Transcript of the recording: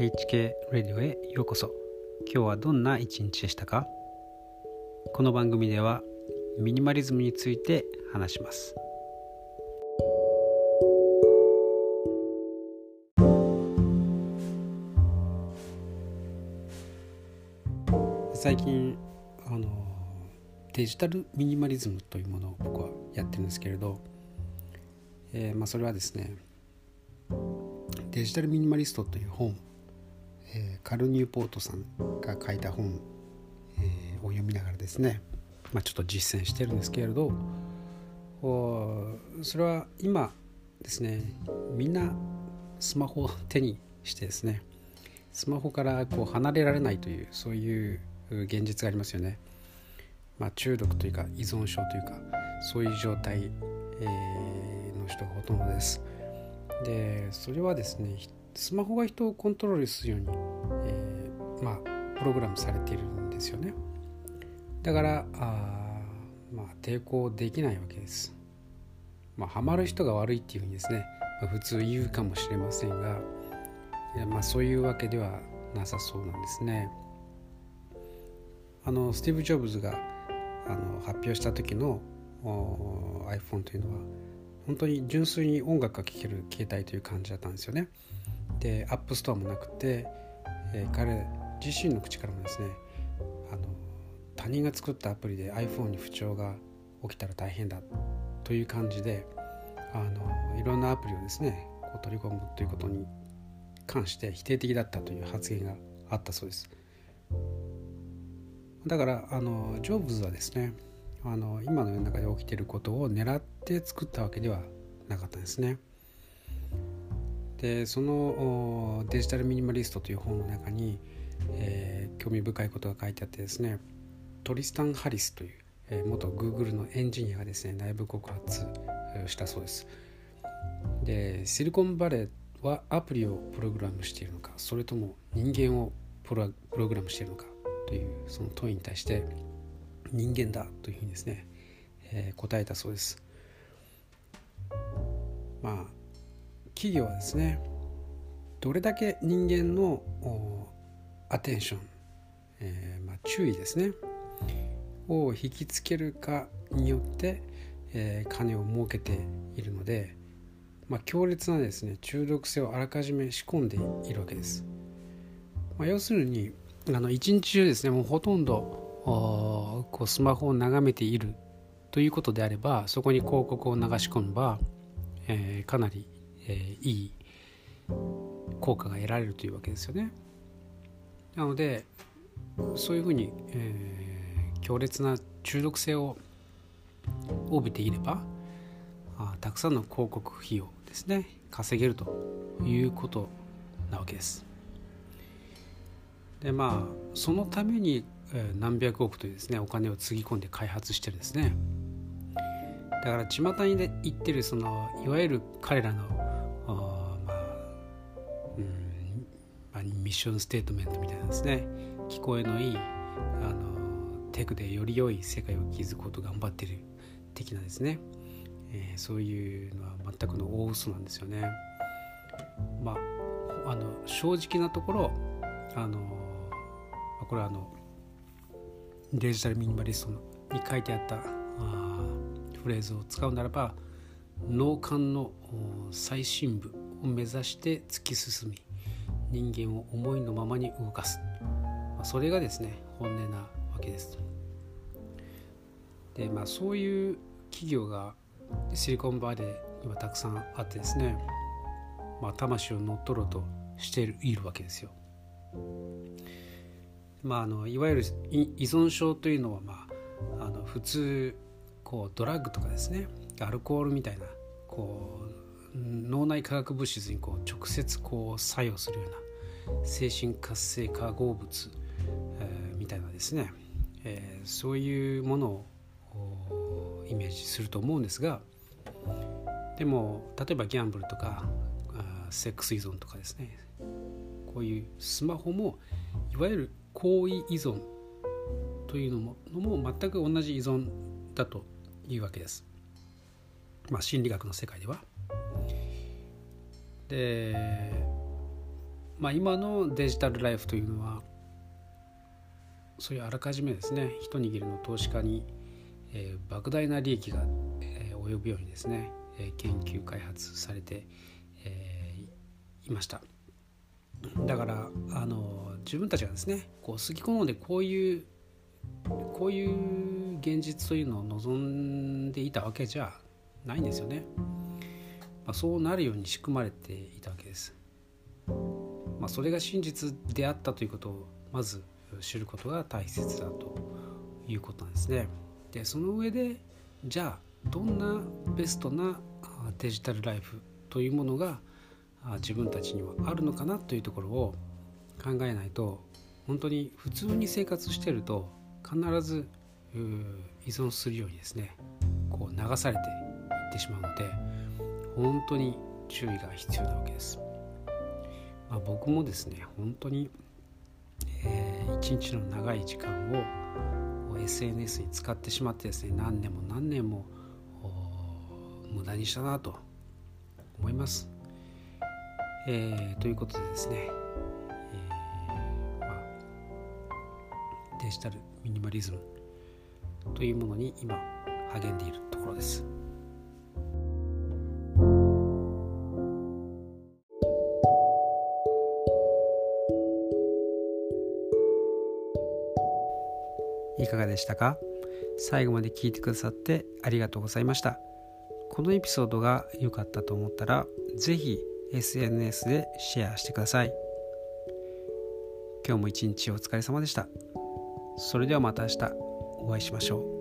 HK ラディオへようこそ。今日はどんな一日でしたか？この番組ではミニマリズムについて話します。最近あのデジタルミニマリズムというものを僕はやってるんですけれど、えー、まあ、それはですねデジタルミニマリストという本、えー、カル・ニューポートさんが書いた本、えー、を読みながらですね、まあ、ちょっと実践してるんですけれどそれは今ですねみんなスマホを手にしてですねスマホからこう離れられないというそういう現実がありますよね。まあ、中毒というか依存症というかそういう状態、えー、の人がほとんどです。でそれはですねスマホが人をコントロールするように、まあプログラムされているんですよね。だからあまあ抵抗できないわけです。まあハマる人が悪いっていうふうにですね、まあ、普通言うかもしれませんがいやまあそういうわけではなさそうなんですね。あのスティーブ・ジョブズがあの発表した時の iPhone というのは本当に純粋に音楽が聴ける携帯という感じだったんですよね。でアップストアもなくて、えー、彼自身の口からもですねあの他人が作ったアプリで iPhone に不調が起きたら大変だという感じであのいろんなアプリをですねこう取り込むということに関して否定的だったという発言があったそうです。だからあのジョブズはですねあの今の世の中で起きていることを狙って作ったわけではなかったですね。でそのデジタルミニマリストという本の中に、えー、興味深いことが書いてあってですねトリスタン・ハリスという、えー、元 Google のエンジニアがですね内部告発したそうです。でシリコンバレーはアプリをプログラムしているのかそれとも人間をプログラムしているのかというその問いに対して人間だというふうにですね、えー、答えたそうです。まあ企業はですねどれだけ人間のアテンション、えー、まあ、注意ですねを引きつけるかによって、えー、金を儲けているので、まあ、強烈なですね中毒性をあらかじめ仕込んでいるわけです。まあ、要するにあの一日中ですねもうほとんどこうスマホを眺めているということであればそこに広告を流し込めば、えー、かなり、えー、いい効果が得られるというわけですよね。なのでそういうふうに、えー、強烈な中毒性を帯びていればあたくさんの広告費用ですね稼げるということなわけです。でまあそのために何百億というですねお金をつぎ込んで開発してるんですねだから巷にで言ってるそのいわゆる彼らのミッションステートメントみたいなですね聞こえのいいあのテクでより良い世界を築こうと頑張ってる的なですね、えー、そういうのは全くの大嘘なんですよね。まあ、あの正直なところあのこれはあのデジタルミニマリストに書いてあったあフレーズを使うならば脳幹の最深部を目指して突き進み人間を思いのままに動かすそれがですね本音なわけです。でまあそういう企業がシリコンバレーにはたくさんあってですね、まあ、魂を乗っ取ろうとしているわけですよ。まあ、あのいわゆる依存症というのは、まあ、あの普通こうドラッグとかですねアルコールみたいなこう脳内化学物質にこう直接こう作用するような精神活性化合物、えー、みたいなですね、えー、そういうものをイメージすると思うんですがでも例えばギャンブルとかセックス依存とかですねこういうスマホもいわゆる行為依存というのものも全く同じ依存だというわけです。まあ、心理学の世界では。でまあ、今のデジタルライフというのはそういうあらかじめですね一握りの投資家に、えー、莫大な利益が、えー、及ぶようにですね、えー、研究開発されて、えー、いました。だからあの自分たちがですねこう好き好んでこういうこういう現実というのを望んでいたわけじゃないんですよね、まあ、そうなるように仕組まれていたわけです、まあ、それが真実であったということをまず知ることが大切だということなんですね。でその上でじゃあどんなベストなデジタルライフというものが自分たちにはあるのかなというところを考えないと本当に普通に生活してると必ず依存するようにですねこう流されていってしまうので本当に注意が必要なわけです。まあ、僕もですね本当にえー、一日の長い時間を SNS に使ってしまってですね何年も何年も無駄にしたなと思います。えー、ということでですね、えーまあ、デジタルミニマリズムというものに今励んでいるところです。いかがでしたか？最後まで聞いてくださってありがとうございました。このエピソードが良かったと思ったら是非 SNS でシェアしてください。今日も一日お疲れ様でした。それではまた明日お会いしましょう。